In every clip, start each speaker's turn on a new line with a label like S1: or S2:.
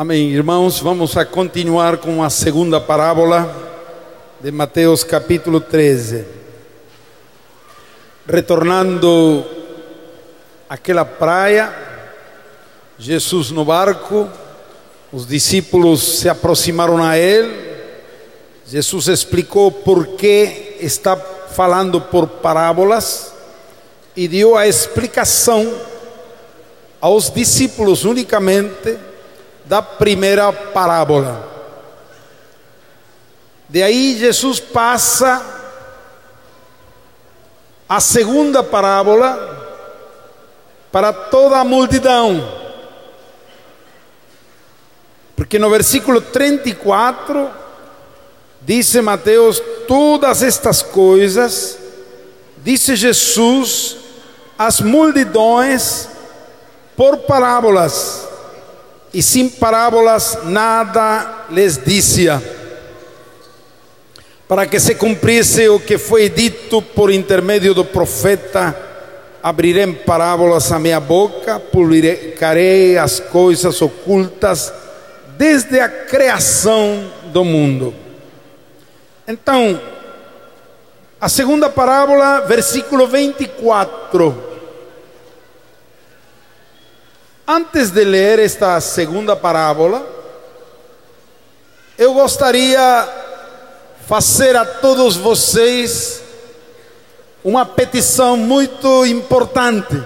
S1: Amém. Irmãos, vamos a continuar com a segunda parábola de Mateus capítulo 13. Retornando àquela praia, Jesus no barco, os discípulos se aproximaram a ele. Jesus explicou por que está falando por parábolas e deu a explicação aos discípulos unicamente da primeira parábola. De aí Jesus passa a segunda parábola para toda a multidão. Porque no versículo 34 disse Mateus: todas estas coisas, disse Jesus às multidões por parábolas e sem parábolas nada lhes dizia, para que se cumprisse o que foi dito por intermédio do profeta: abrirei parábolas a minha boca, publicarei as coisas ocultas desde a criação do mundo. Então, a segunda parábola, versículo 24. Antes de ler esta segunda parábola, eu gostaria fazer a todos vocês uma petição muito importante.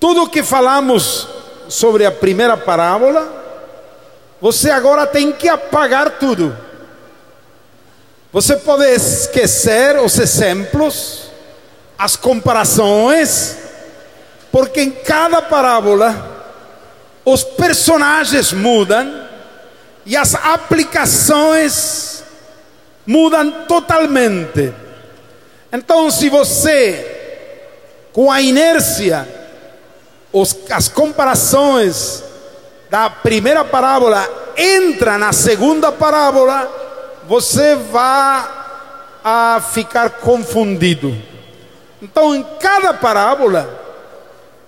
S1: Tudo que falamos sobre a primeira parábola, você agora tem que apagar tudo. Você pode esquecer os exemplos, as comparações, porque em cada parábola os personagens mudam e as aplicações mudam totalmente. Então, se você, com a inércia, os, as comparações da primeira parábola entra na segunda parábola, você vai a ficar confundido. Então, em cada parábola,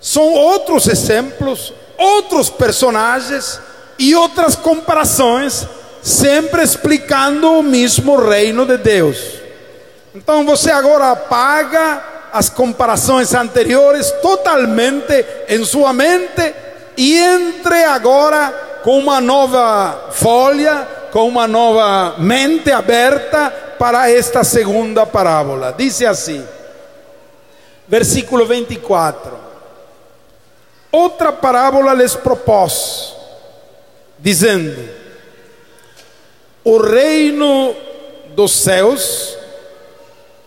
S1: são outros exemplos, outros personagens e outras comparações, sempre explicando o mesmo reino de Deus. Então você agora apaga as comparações anteriores totalmente em sua mente e entre agora com uma nova folha, com uma nova mente aberta para esta segunda parábola. Diz assim, versículo 24. Outra parábola lhes propôs, dizendo: O reino dos céus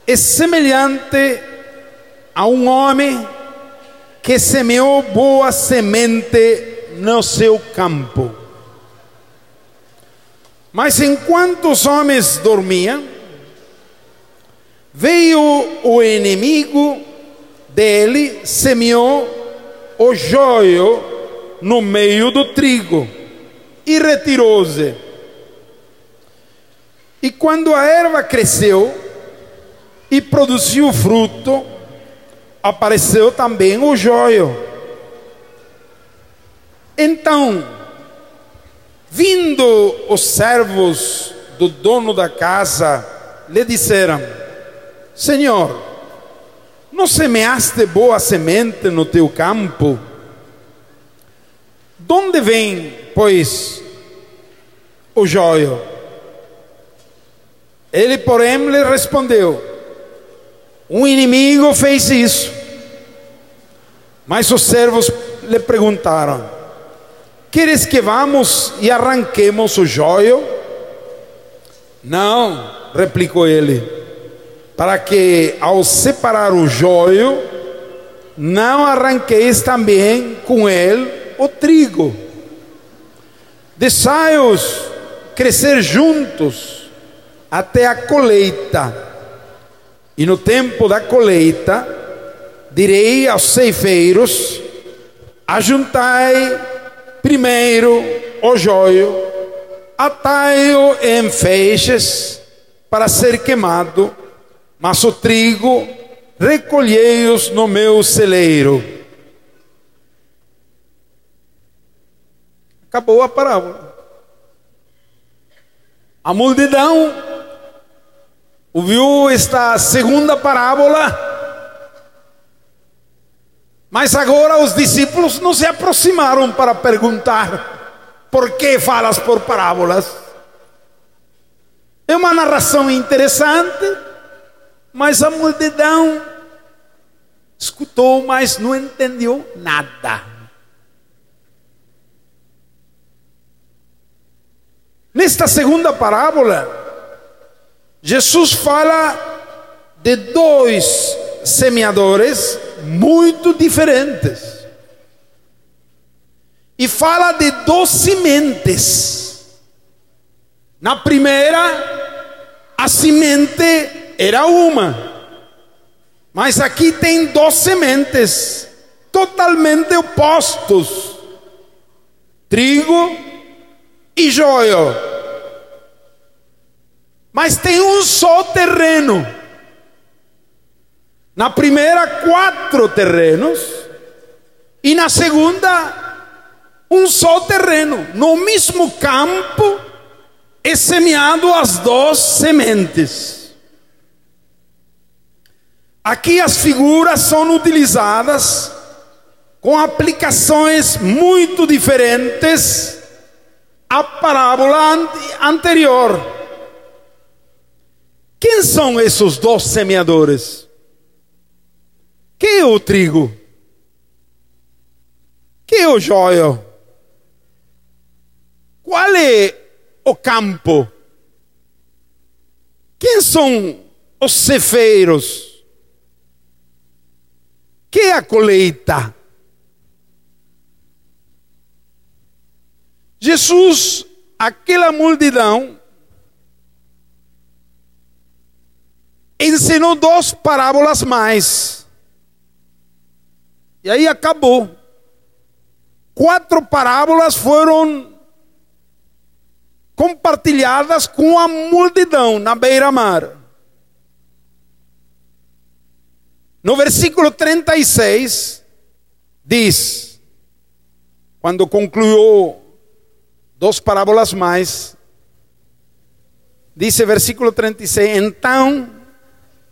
S1: é semelhante a um homem que semeou boa semente no seu campo. Mas enquanto os homens dormiam, veio o inimigo dele, semeou o joio no meio do trigo e retirou-se. E quando a erva cresceu e produziu fruto, apareceu também o joio. Então, vindo os servos do dono da casa, lhe disseram: Senhor, não semeaste boa semente no teu campo? De onde vem, pois, o joio? Ele, porém, lhe respondeu: Um inimigo fez isso. Mas os servos lhe perguntaram: Queres que vamos e arranquemos o joio? Não, replicou ele para que ao separar o joio, não arranqueis também com ele o trigo. Deixai-os crescer juntos até a colheita. E no tempo da colheita, direi aos ceifeiros: ajuntai primeiro o joio, atai-o em feixes para ser queimado mas o trigo recolhei-os no meu celeiro. Acabou a parábola. A multidão ouviu esta segunda parábola, mas agora os discípulos não se aproximaram para perguntar: por que falas por parábolas? É uma narração interessante, mas a multidão escutou, mas não entendeu nada. Nesta segunda parábola, Jesus fala de dois semeadores muito diferentes. E fala de duas sementes. Na primeira, a semente era uma. Mas aqui tem duas sementes totalmente opostos: trigo e joio. Mas tem um só terreno. Na primeira, quatro terrenos. E na segunda, um só terreno. No mesmo campo, é semeado as duas sementes. Aqui as figuras são utilizadas com aplicações muito diferentes à parábola anterior. Quem são esses dois semeadores? Quem é o trigo? Quem é o joio? Qual é o campo? Quem são os cefeiros? Quem é a colheita? Jesus, aquela multidão, ensinou duas parábolas mais. E aí acabou. Quatro parábolas foram compartilhadas com a multidão na beira-mar. No versículo 36, diz: quando concluiu duas parábolas mais, diz versículo 36: então,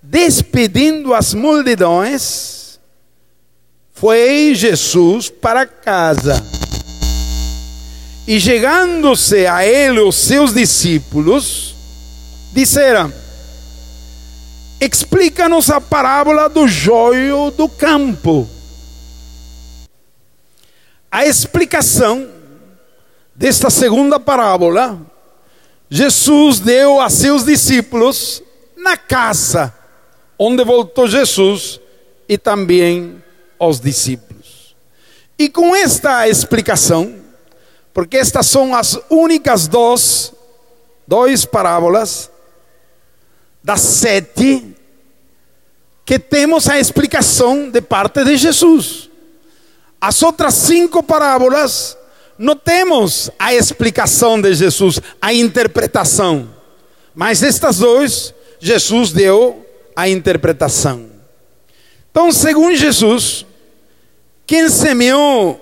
S1: despedindo as multidões, foi Jesus para casa. E chegando-se a ele os seus discípulos, disseram: Explica-nos a parábola do joio do campo. A explicação desta segunda parábola, Jesus deu a seus discípulos na casa onde voltou Jesus e também aos discípulos. E com esta explicação, porque estas são as únicas duas, dois parábolas das sete que temos a explicação de parte de Jesus. As outras cinco parábolas não temos a explicação de Jesus, a interpretação. Mas estas duas, Jesus deu a interpretação. Então, segundo Jesus, quem semeou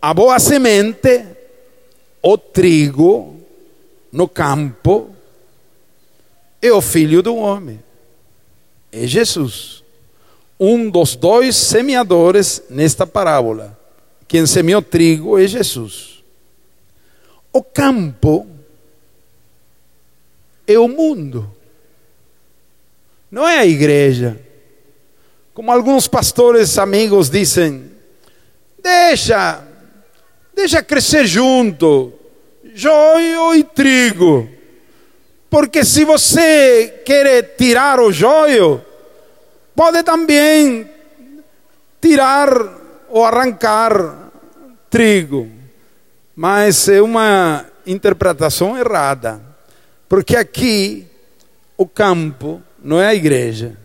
S1: a boa semente, o trigo, no campo, é o filho do homem. É Jesus. Um dos dois semeadores nesta parábola. Quem semeou trigo é Jesus. O campo é o mundo. Não é a igreja. Como alguns pastores amigos dizem, Deixa, deixa crescer junto, joio e trigo. Porque se você quer tirar o joio, pode também tirar ou arrancar trigo. Mas é uma interpretação errada. Porque aqui o campo não é a igreja.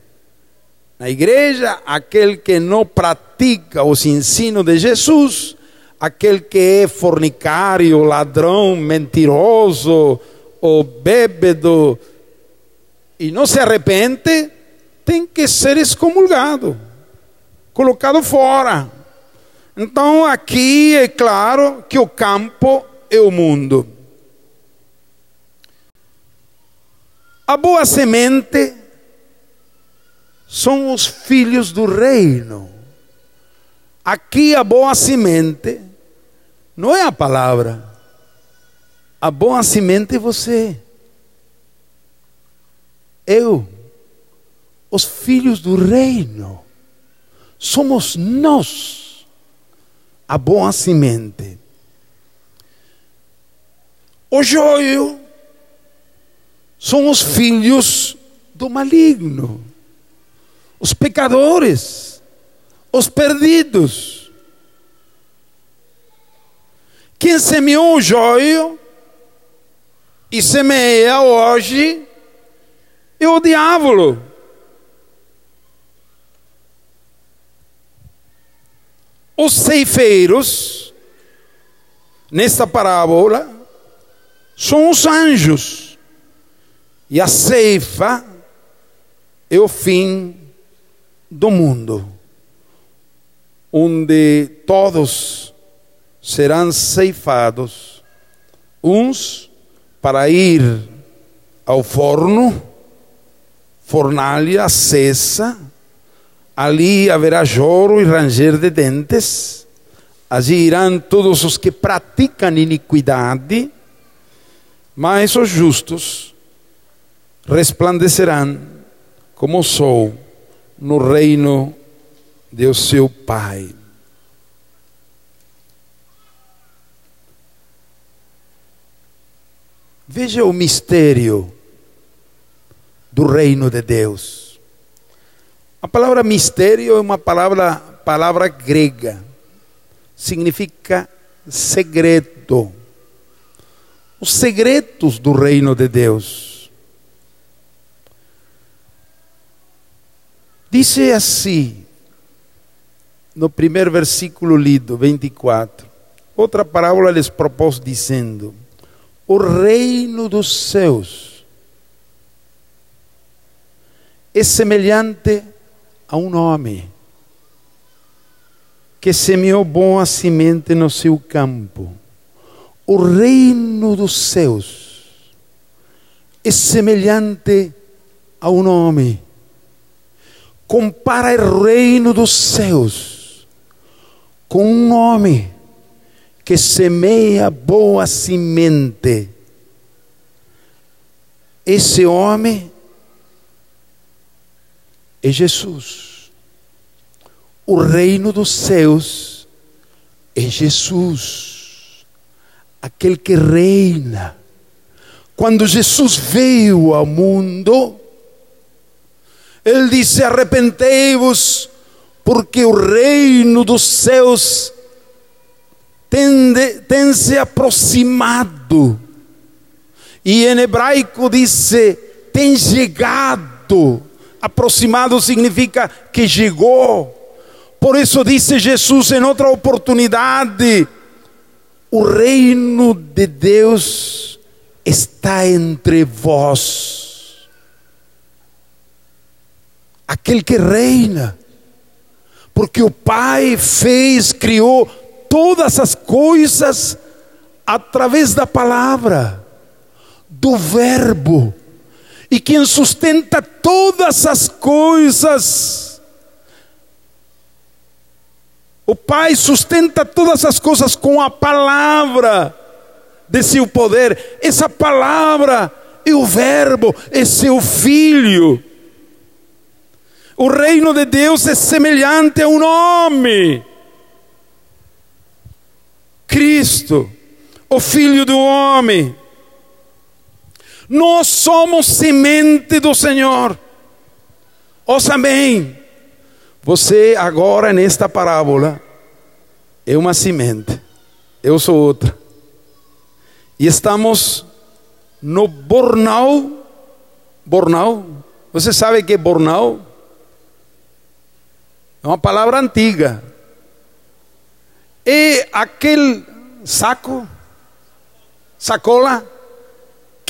S1: Na igreja, aquele que não pratica os ensinos de Jesus, aquele que é fornicário, ladrão, mentiroso ou bêbado e não se arrepende, tem que ser excomulgado, colocado fora. Então aqui é claro que o campo é o mundo. A boa semente são os filhos do reino. Aqui a boa semente não é a palavra. A boa semente é você. Eu. Os filhos do reino. Somos nós. A boa semente. O joio são os filhos do maligno os pecadores, os perdidos. Quem semeou o joio e semeia hoje é o diabo. Os ceifeiros, nesta parábola, são os anjos. E a ceifa é o fim do mundo, onde todos serão ceifados, uns para ir ao forno, fornalha acesa, ali haverá choro e ranger de dentes, allí irão todos os que praticam iniquidade, mas os justos resplandecerão como o sol no reino de seu Pai. Veja o mistério do reino de Deus. A palavra mistério é uma palavra, palavra grega, significa segredo. Os segredos do reino de Deus. Dice assim, no primeiro versículo lido, 24. Outra parábola lhes propôs dizendo: O reino dos céus é semelhante a um homem que semeou boa semente no seu campo. O reino dos céus é semelhante a um homem compara o reino dos céus com um homem que semeia boa semente. Esse homem é Jesus. O reino dos céus é Jesus, aquele que reina. Quando Jesus veio ao mundo, ele disse: Arrependei-vos, porque o reino dos céus tem, de, tem se aproximado. E em hebraico disse: tem chegado. Aproximado significa que chegou. Por isso disse Jesus em outra oportunidade: o reino de Deus está entre vós. aquele que reina. Porque o Pai fez, criou todas as coisas através da palavra, do Verbo. E quem sustenta todas as coisas, o Pai sustenta todas as coisas com a palavra de seu poder. Essa palavra é o Verbo, é seu Filho. O reino de Deus é semelhante a um homem. Cristo, o Filho do homem. Nós somos semente do Senhor. Ouça bem. Você agora nesta parábola é uma semente. Eu sou outra. E estamos no Bornal. Bornal. Você sabe que é Bornal? É uma palavra antiga. E aquele saco, sacola,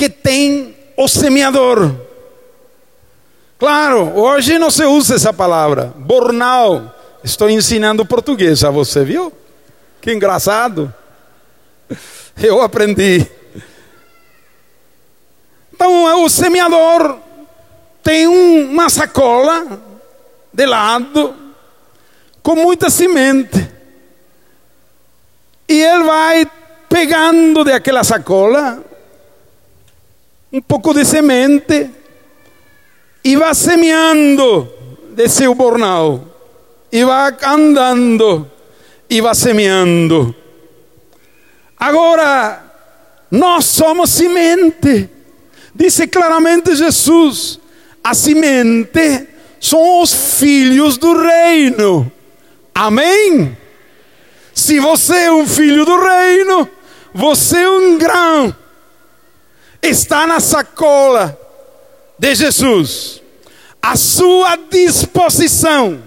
S1: que tem o semeador. Claro, hoje não se usa essa palavra. Bornal Estou ensinando português a você, viu? Que engraçado. Eu aprendi. Então, o semeador tem uma sacola de lado com muita semente. E ele vai pegando daquela sacola um pouco de semente e vai semeando de seu bornal. E vai andando e vai semeando. Agora, nós somos semente. Disse claramente Jesus: a semente são os filhos do reino. Amém? Se você é um filho do reino, você é um grão. Está na sacola de Jesus. À sua disposição.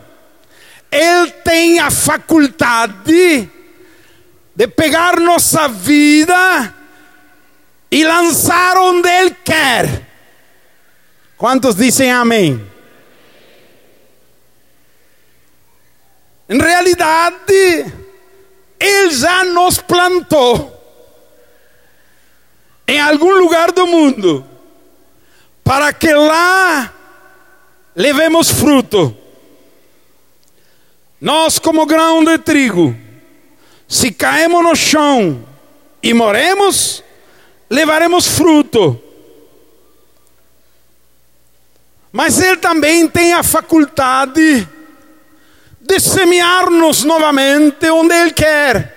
S1: Ele tem a faculdade de pegar nossa vida e lançar onde Ele quer. Quantos dizem amém? Em realidade, Ele já nos plantou algum lugar do mundo, para que lá levemos fruto. Nós, como grão de trigo, se caímos no chão e moremos, levaremos fruto. Mas Ele também tem a faculdade de semear-nos novamente onde Ele quer.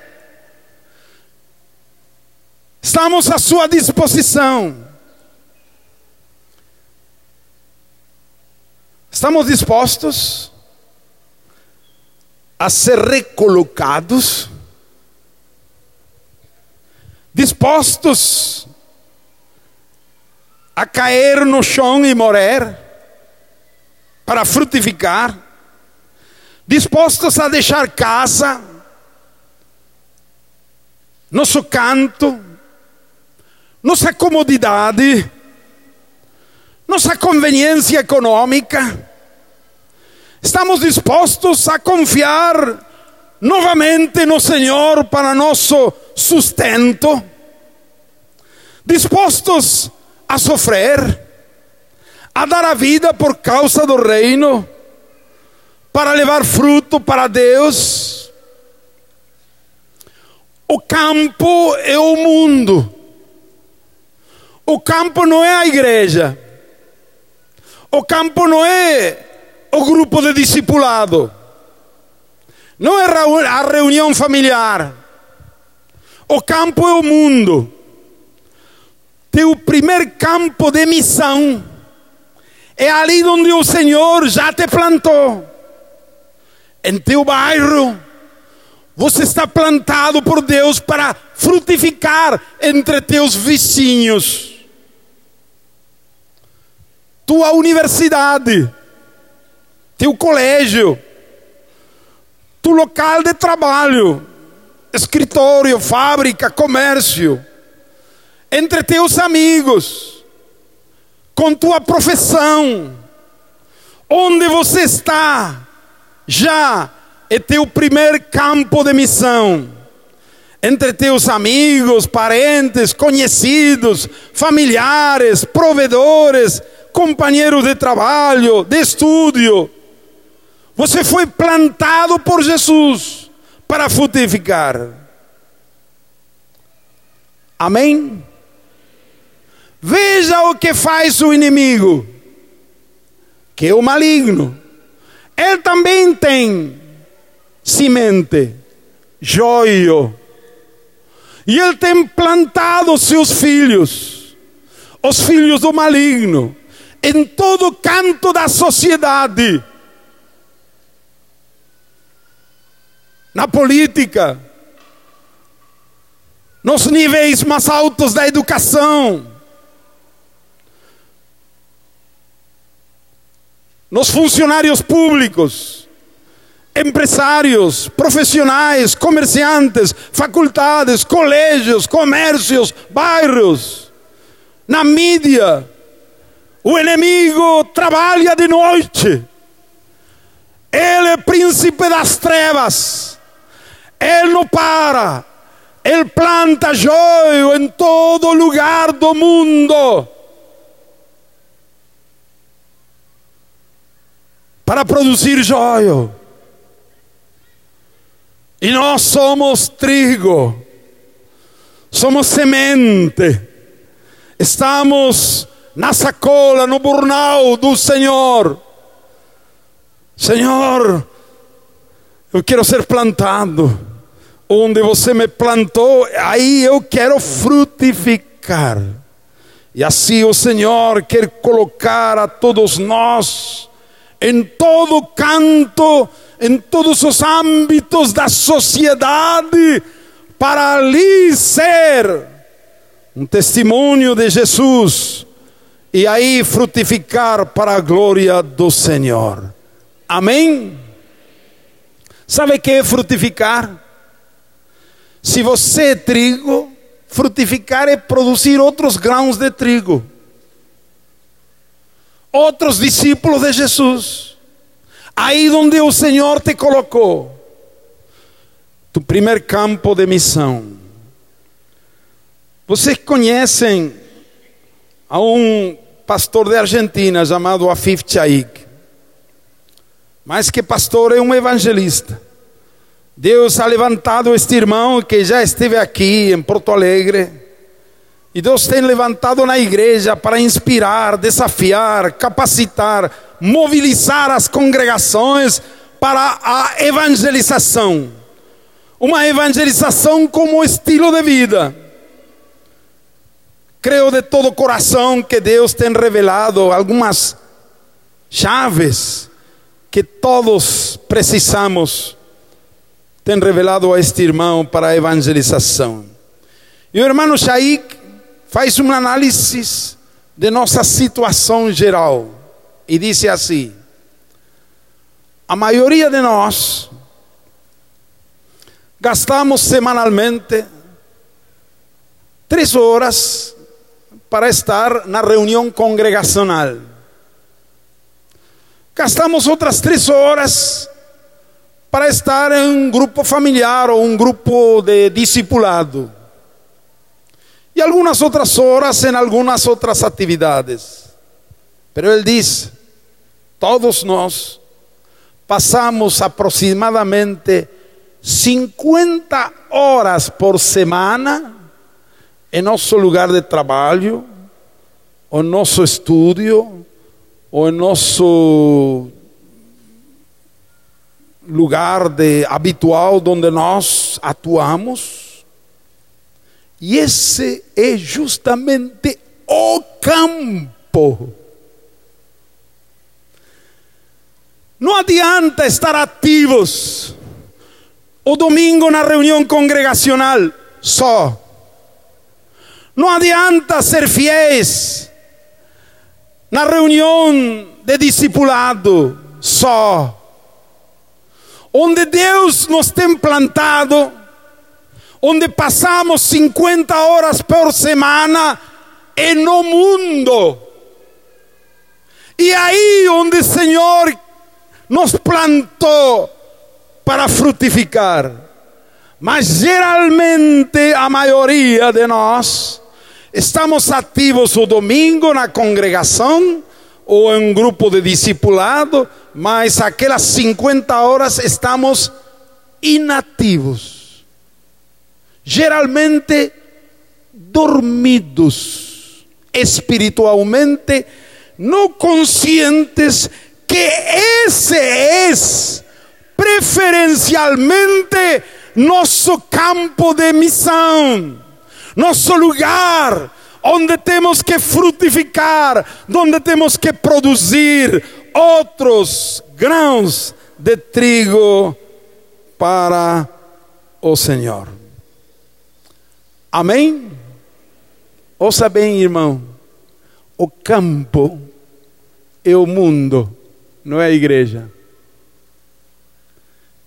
S1: Estamos à sua disposição. Estamos dispostos a ser recolocados, dispostos a cair no chão e morrer para frutificar, dispostos a deixar casa, nosso canto, nossa comodidade, nossa conveniência econômica, estamos dispostos a confiar novamente no Senhor para nosso sustento, dispostos a sofrer, a dar a vida por causa do reino, para levar fruto para Deus. O campo é o mundo. O campo não é a igreja. O campo não é o grupo de discipulado. Não é a reunião familiar. O campo é o mundo. Teu primeiro campo de missão é ali onde o Senhor já te plantou. Em teu bairro, você está plantado por Deus para frutificar entre teus vizinhos tua universidade, teu colégio, teu local de trabalho, escritório, fábrica, comércio, entre teus amigos, com tua profissão, onde você está, já é teu primeiro campo de missão. Entre teus amigos, parentes, conhecidos, familiares, provedores, companheiro de trabalho, de estudo. Você foi plantado por Jesus para frutificar. Amém? Veja o que faz o inimigo, que é o maligno. Ele também tem semente, joio. E ele tem plantado seus filhos, os filhos do maligno em todo canto da sociedade. Na política, nos níveis mais altos da educação, nos funcionários públicos, empresários, profissionais, comerciantes, faculdades, colégios, comércios, bairros, na mídia, o inimigo trabalha de noite. Ele é príncipe das trevas. Ele não para. Ele planta joio em todo lugar do mundo. Para produzir joio. E nós somos trigo. Somos semente. Estamos na sacola, no burnal do Senhor. Senhor, eu quero ser plantado. Onde você me plantou, aí eu quero frutificar. E assim o Senhor quer colocar a todos nós, em todo canto, em todos os âmbitos da sociedade, para ali ser um testemunho de Jesus e aí frutificar para a glória do Senhor. Amém? Sabe o que é frutificar? Se você é trigo, frutificar é produzir outros grãos de trigo. Outros discípulos de Jesus. Aí onde o Senhor te colocou. Tu primeiro campo de missão. Vocês conhecem a um pastor de Argentina chamado Afif Chaik. Mas que pastor é um evangelista. Deus ha levantado este irmão que já esteve aqui em Porto Alegre. E Deus tem levantado na igreja para inspirar, desafiar, capacitar, mobilizar as congregações para a evangelização. Uma evangelização como estilo de vida. Creio de todo coração que Deus tem revelado algumas chaves que todos precisamos, tem revelado a este irmão para a evangelização. E o irmão Shaik faz uma análise de nossa situação geral e disse assim: a maioria de nós gastamos semanalmente três horas para estar na reunião congregacional. Gastamos outras três horas para estar em um grupo familiar ou um grupo de discipulado. E algumas outras horas em algumas outras atividades. Pero ele diz: todos nós passamos aproximadamente 50 horas por semana em nosso lugar de trabalho, ou nosso estúdio, em nosso lugar de habitual onde nós atuamos. E esse é justamente o campo. Não adianta estar ativos o domingo na reunião congregacional só. Não adianta ser fiéis na reunião de discipulado só. Onde Deus nos tem plantado, onde passamos 50 horas por semana, é no mundo. E aí onde o Senhor nos plantou para frutificar. Mas geralmente a maioria de nós Estamos ativos o domingo na congregação ou em um grupo de discipulado, mas aquelas 50 horas estamos inativos. Geralmente dormidos espiritualmente, não conscientes que esse é preferencialmente nosso campo de missão nosso lugar onde temos que frutificar, onde temos que produzir outros grãos de trigo para o Senhor. Amém? Ouça bem, irmão. O campo é o mundo, não é a igreja.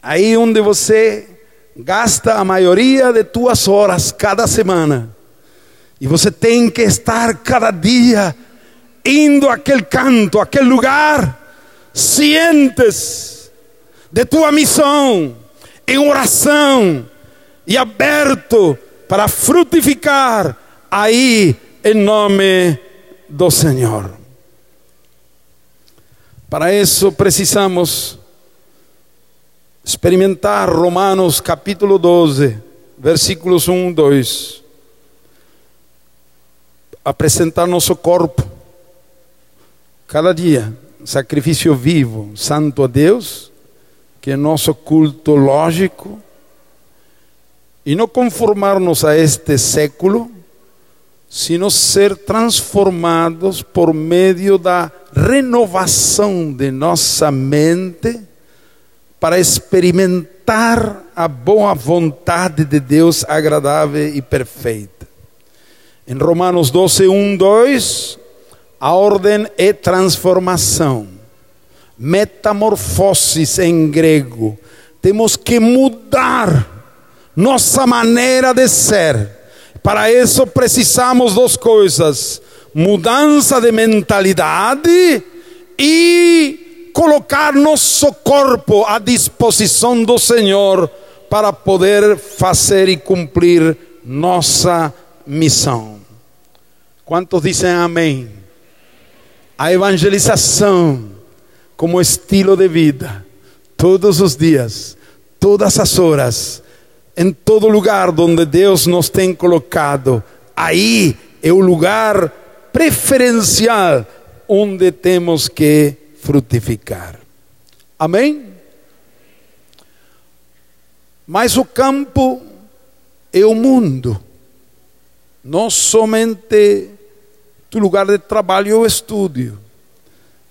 S1: Aí onde você gasta a maioria de tuas horas cada semana. E você tem que estar cada dia indo àquele canto, àquele lugar, cientes de tua missão, em oração e aberto para frutificar aí em nome do Senhor. Para isso precisamos experimentar Romanos capítulo 12, versículos 1, 2. Apresentar nosso corpo cada dia, sacrifício vivo, santo a Deus, que é nosso culto lógico, e não conformar-nos a este século, sino ser transformados por meio da renovação de nossa mente para experimentar a boa vontade de Deus agradável e perfeita. Em Romanos 12, 1, 2, a ordem é transformação, metamorfoses em grego. Temos que mudar nossa maneira de ser para isso precisamos duas coisas: mudança de mentalidade e colocar nosso corpo à disposição do Senhor para poder fazer e cumprir nossa missão. Quantos dizem amém? A evangelização como estilo de vida, todos os dias, todas as horas em todo lugar onde Deus nos tem colocado, aí é o lugar preferencial onde temos que frutificar. Amém? Mas o campo é o mundo, não somente tu lugar de trabalho ou estudo.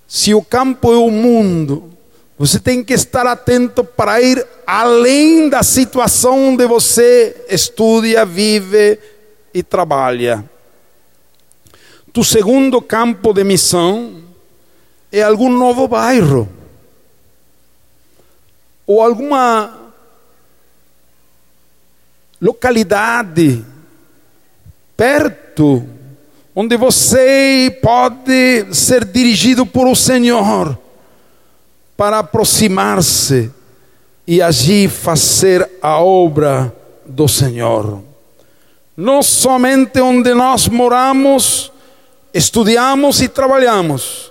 S1: Se o campo é o mundo, você tem que estar atento para ir além da situação onde você estuda, vive e trabalha. Tu segundo campo de missão é algum novo bairro ou alguma localidade perto onde você pode ser dirigido por o Senhor para aproximar-se e agir fazer a obra do Senhor. Não somente onde nós moramos, estudamos e trabalhamos.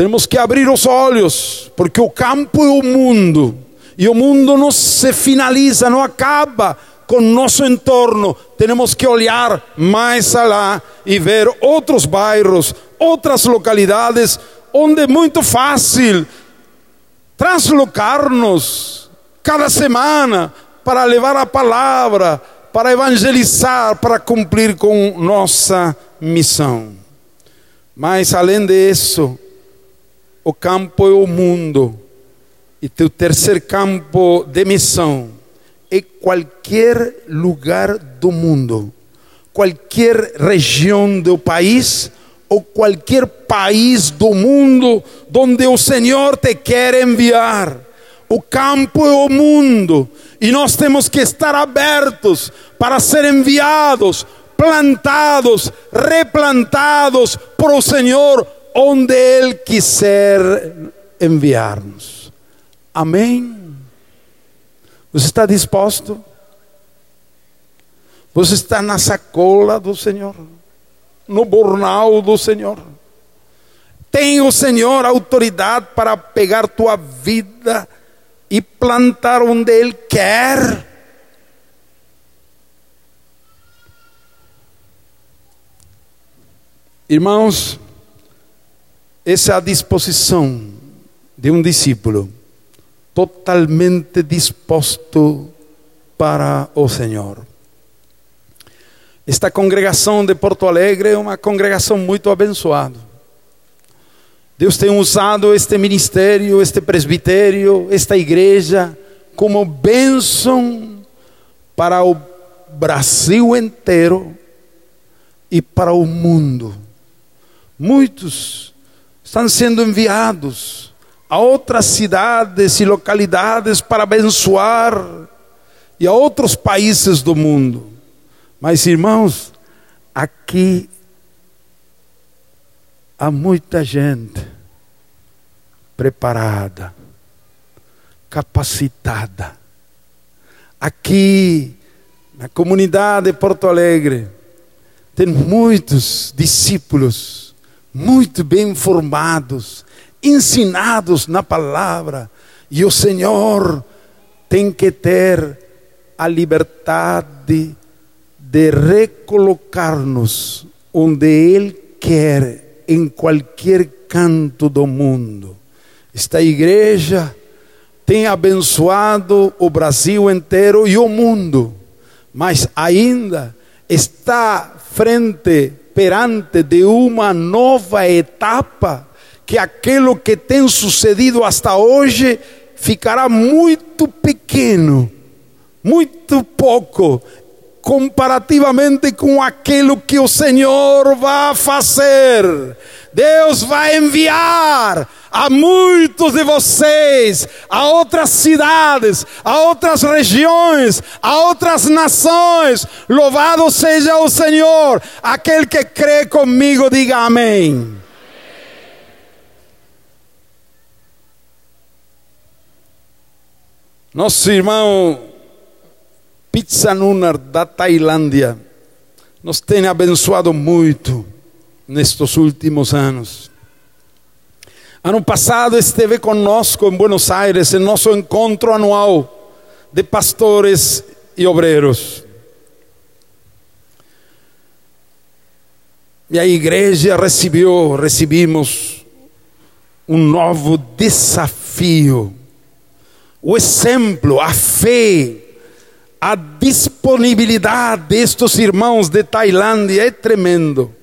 S1: Temos que abrir os olhos, porque o campo é o mundo. E o mundo não se finaliza, não acaba com nosso entorno. Temos que olhar mais lá e ver outros bairros, outras localidades, onde é muito fácil translocar-nos cada semana para levar a palavra, para evangelizar, para cumprir com nossa missão. Mas além disso, o campo é o mundo. E teu terceiro campo de missão é qualquer lugar do mundo, qualquer região do país ou qualquer país do mundo onde o Senhor te quer enviar. O campo é o mundo e nós temos que estar abertos para ser enviados, plantados, replantados por o Senhor onde Ele quiser enviar-nos. Amém? Você está disposto? Você está na sacola do Senhor? no bornal do Senhor. Tem o Senhor autoridade para pegar tua vida e plantar onde Ele quer. Irmãos, essa é a disposição de um discípulo totalmente disposto para o Senhor. Esta congregação de Porto Alegre é uma congregação muito abençoada. Deus tem usado este ministério, este presbitério, esta igreja como bênção para o Brasil inteiro e para o mundo. Muitos estão sendo enviados a outras cidades e localidades para abençoar e a outros países do mundo. Mas, irmãos, aqui há muita gente preparada, capacitada. Aqui, na comunidade de Porto Alegre, tem muitos discípulos muito bem formados, ensinados na palavra, e o Senhor tem que ter a liberdade de recolocar-nos onde Ele quer, em qualquer canto do mundo. Esta igreja tem abençoado o Brasil inteiro e o mundo, mas ainda está frente, perante de uma nova etapa, que aquilo que tem sucedido hasta hoje ficará muito pequeno, muito pouco, comparativamente com aquilo que o Senhor vai fazer. Deus vai enviar a muitos de vocês a outras cidades, a outras regiões, a outras nações. Louvado seja o Senhor. Aquele que crê comigo, diga amém. Nosso irmão Pizza Nunar da Tailândia nos tem abençoado muito nestes últimos anos. Ano passado esteve conosco em Buenos Aires em nosso encontro anual de pastores e obreiros. E a igreja recebeu, recebimos um novo desafio o exemplo, a fé, a disponibilidade destes irmãos de Tailândia é tremendo.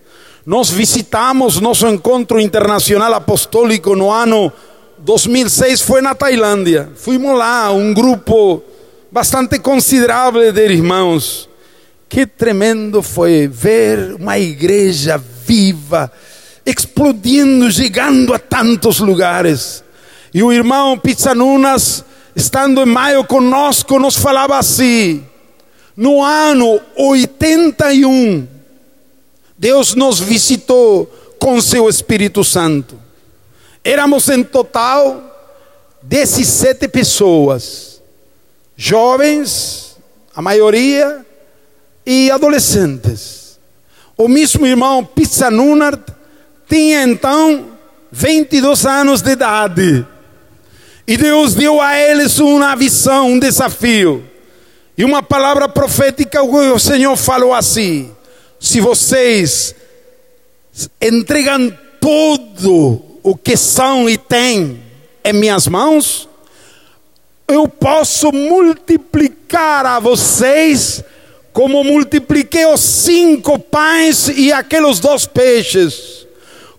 S1: Nós visitamos nosso encontro internacional apostólico no ano 2006, foi na Tailândia. Fomos lá, um grupo bastante considerável de irmãos. Que tremendo foi ver uma igreja viva, explodindo, chegando a tantos lugares. E o irmão Pizzanunas estando em maio conosco, nos falava assim: no ano 81, Deus nos visitou com seu Espírito Santo. Éramos em total 17 pessoas, jovens, a maioria, e adolescentes. O mesmo irmão Pizza Nunard tinha então 22 anos de idade. E Deus deu a eles uma visão, um desafio. E uma palavra profética, o Senhor falou assim: se vocês entregam tudo o que são e têm em minhas mãos, eu posso multiplicar a vocês como multipliquei os cinco pães e aqueles dois peixes,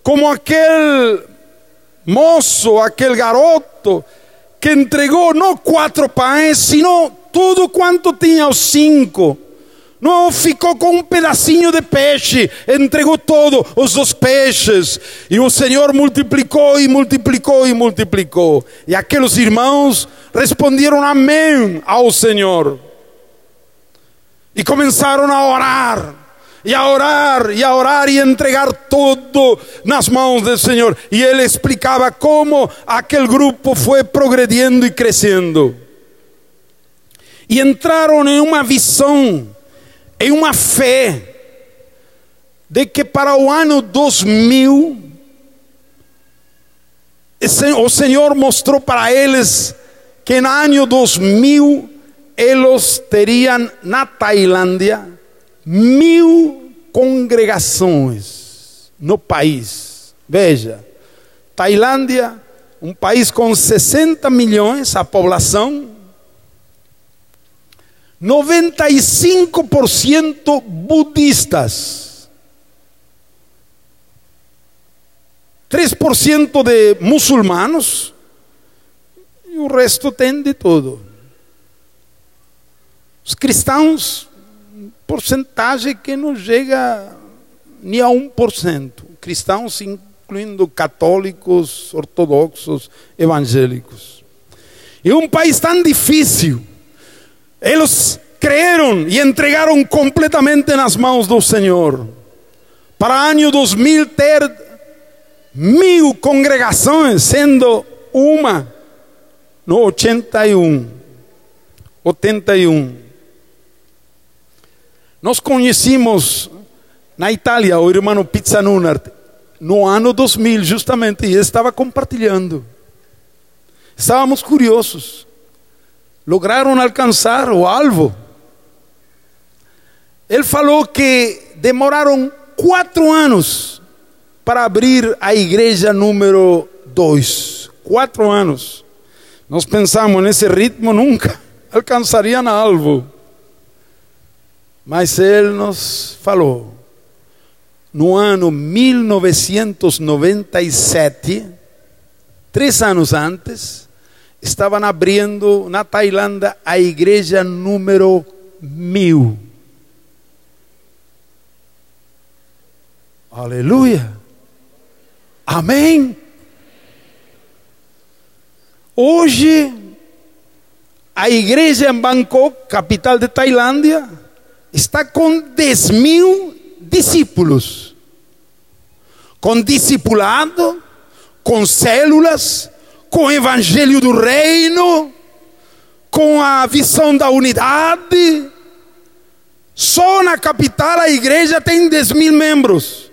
S1: como aquele moço, aquele garoto que entregou não quatro pães, sino tudo quanto tinha, os cinco. Não ficou com um pedacinho de peixe, entregou todo os dos peixes. E o Senhor multiplicou e multiplicou e multiplicou. E aqueles irmãos responderam amém ao Senhor. E começaram a orar e a orar, e a orar e entregar tudo nas mãos do Senhor. E ele explicava como aquele grupo foi progredindo e crescendo. E entraram em uma visão, em uma fé, de que para o ano 2000, o Senhor mostrou para eles que no ano 2000 eles teriam na Tailândia mil congregações no país. Veja, Tailândia, um país com 60 milhões, a população, 95% budistas, 3% de muçulmanos, e o resto tem de tudo. Os cristãos porcentagem que não chega nem a 1%. Cristãos, incluindo católicos, ortodoxos, evangélicos. E um país tão difícil, eles creram e entregaram completamente nas mãos do Senhor. Para ano 2000 ter mil congregações, sendo uma no 81. 81. Nós conhecimos na Itália o irmão Pizzanunart no ano 2000, justamente, e ele estava compartilhando. Estávamos curiosos. Lograram alcançar o alvo. Ele falou que demoraram quatro anos para abrir a igreja número dois. Quatro anos. Nós pensamos nesse ritmo nunca alcançaria na alvo. Mas ele nos falou, no ano 1997, três anos antes, estavam abrindo na Tailândia a igreja número mil. Aleluia. Amém. Hoje, a igreja em Bangkok, capital de Tailândia, está com 10 mil discípulos. Com discipulado, com células, com o evangelho do reino, com a visão da unidade. Só na capital a igreja tem 10 mil membros.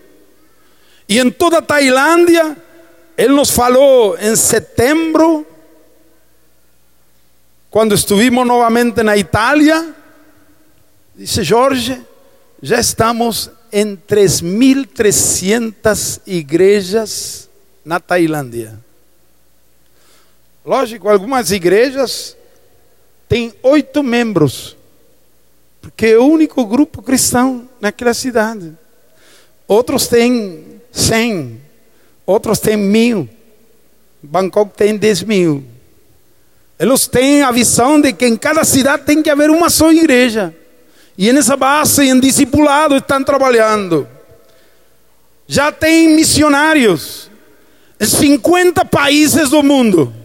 S1: E em toda a Tailândia, ele nos falou em setembro, quando estivemos novamente na Itália, disse Jorge, já estamos em 3.300 igrejas na Tailândia. Lógico, algumas igrejas têm oito membros, porque é o único grupo cristão naquela cidade. Outros têm cem, outros têm mil. Bangkok tem dez mil. Eles têm a visão de que em cada cidade tem que haver uma só igreja. E nessa base, em discipulado, estão trabalhando. Já tem missionários em 50 países do mundo.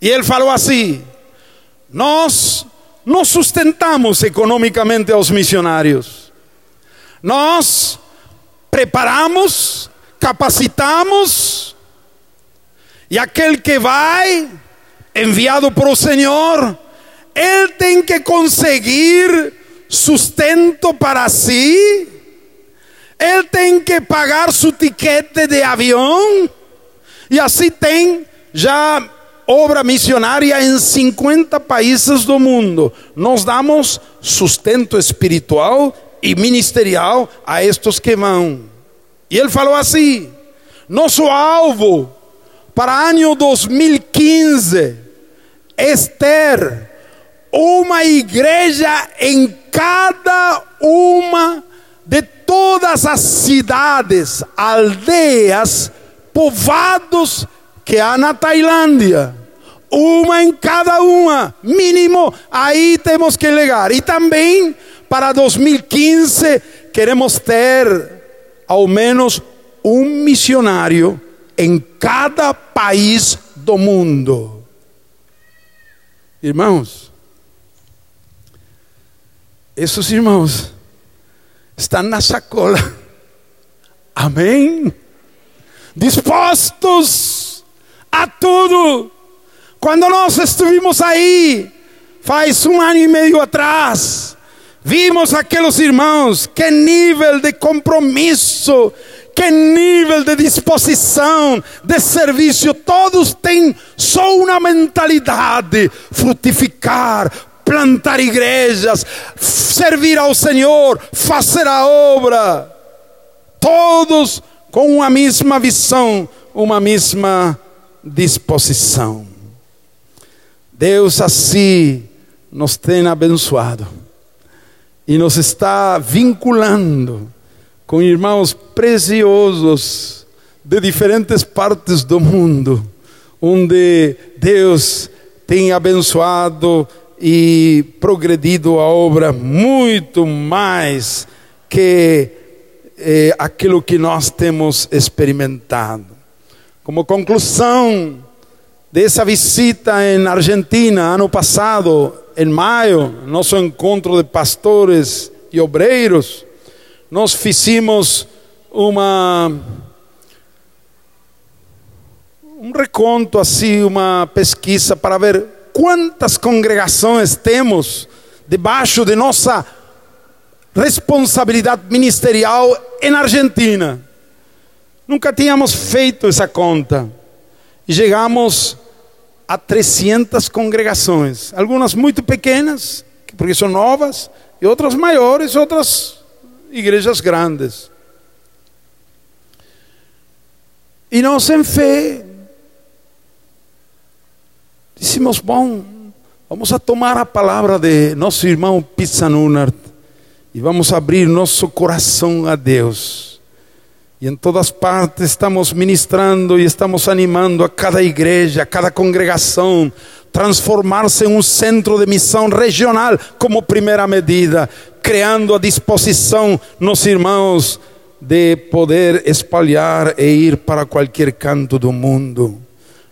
S1: E ele falou assim: Nós não sustentamos economicamente aos missionários. Nós preparamos, capacitamos, e aquele que vai, enviado por o Senhor, ele tem que conseguir sustento para si, ele tem que pagar seu tiquete de avião, e assim tem já obra missionária em 50 países do mundo. Nós damos sustento espiritual e ministerial a estes que vão. E ele falou assim: nosso alvo para ano 2015 é ter uma igreja em cada uma de todas as cidades, aldeias, povoados que há na Tailândia uma em cada uma, mínimo, aí temos que legar. E também para 2015 queremos ter ao menos um missionário em cada país do mundo. Irmãos, esses irmãos estão na sacola, amém? Dispostos a tudo quando nós estivemos aí, faz um ano e meio atrás, vimos aqueles irmãos, que nível de compromisso, que nível de disposição, de serviço, todos têm só uma mentalidade: frutificar, plantar igrejas, servir ao Senhor, fazer a obra. Todos com uma mesma visão, uma mesma disposição. Deus assim nos tem abençoado e nos está vinculando com irmãos preciosos de diferentes partes do mundo, onde Deus tem abençoado e progredido a obra muito mais que eh, aquilo que nós temos experimentado. Como conclusão, dessa visita em Argentina ano passado, em maio, nosso encontro de pastores e obreiros, nós fizemos uma um reconto assim, uma pesquisa para ver quantas congregações temos debaixo de nossa responsabilidade ministerial em Argentina. Nunca tínhamos feito essa conta. Chegamos a 300 congregações, algumas muito pequenas, porque são novas, e outras maiores, outras igrejas grandes. E nós, em fé, dissemos: bom, vamos a tomar a palavra de nosso irmão Pizzanunart e vamos abrir nosso coração a Deus. E em todas partes estamos ministrando e estamos animando a cada igreja, a cada congregação, transformar-se em um centro de missão regional como primeira medida, criando a disposição nos irmãos de poder espalhar e ir para qualquer canto do mundo.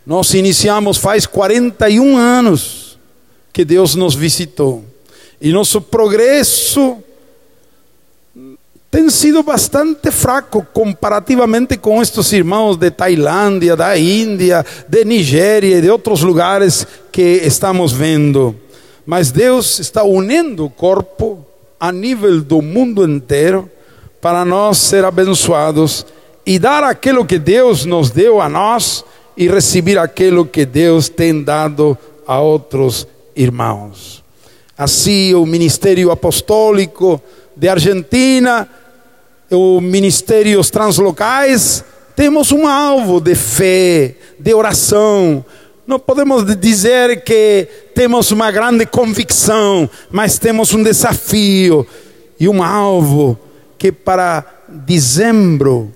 S1: Nós iniciamos faz 41 anos que Deus nos visitou. E nosso progresso tem sido bastante fraco comparativamente com estes irmãos de Tailândia, da Índia, de Nigéria e de outros lugares que estamos vendo. Mas Deus está unindo o corpo a nível do mundo inteiro para nós ser abençoados e dar aquilo que Deus nos deu a nós e receber aquilo que Deus tem dado a outros irmãos. Assim, o ministério apostólico de Argentina, os ministérios translocais, temos um alvo de fé, de oração. Não podemos dizer que temos uma grande convicção, mas temos um desafio e um alvo que para dezembro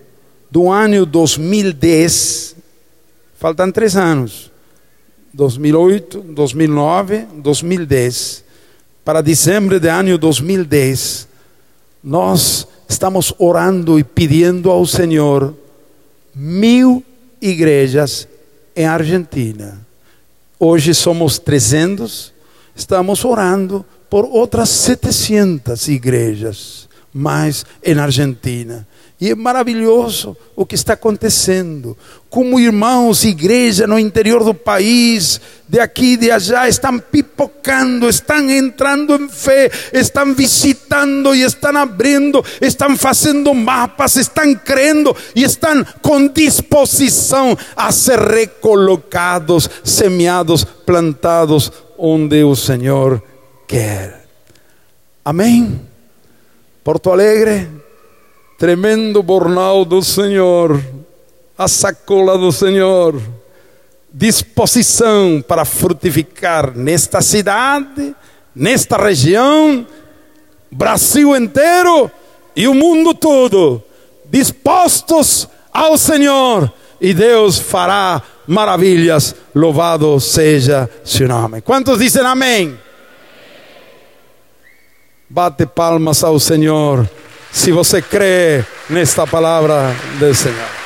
S1: do ano 2010, faltam três anos, 2008, 2009, 2010, para dezembro do ano 2010, nós estamos orando e pedindo ao Senhor mil igrejas em Argentina. Hoje somos 300, estamos orando por outras 700 igrejas mais em Argentina. E é maravilhoso o que está acontecendo. Como irmãos, igreja no interior do país, de aqui e de allá, estão pipocando, estão entrando em fé, estão visitando e estão abrindo, estão fazendo mapas, estão crendo e estão com disposição a ser recolocados, semeados, plantados onde o Senhor quer. Amém? Porto Alegre, tremendo bornal do Senhor, a sacola do Senhor, disposição para frutificar nesta cidade, nesta região, Brasil inteiro e o mundo todo, dispostos ao Senhor, e Deus fará maravilhas, louvado seja seu nome. Quantos dizem amém? Bate palmas ao Senhor se você crê nesta palavra do Senhor.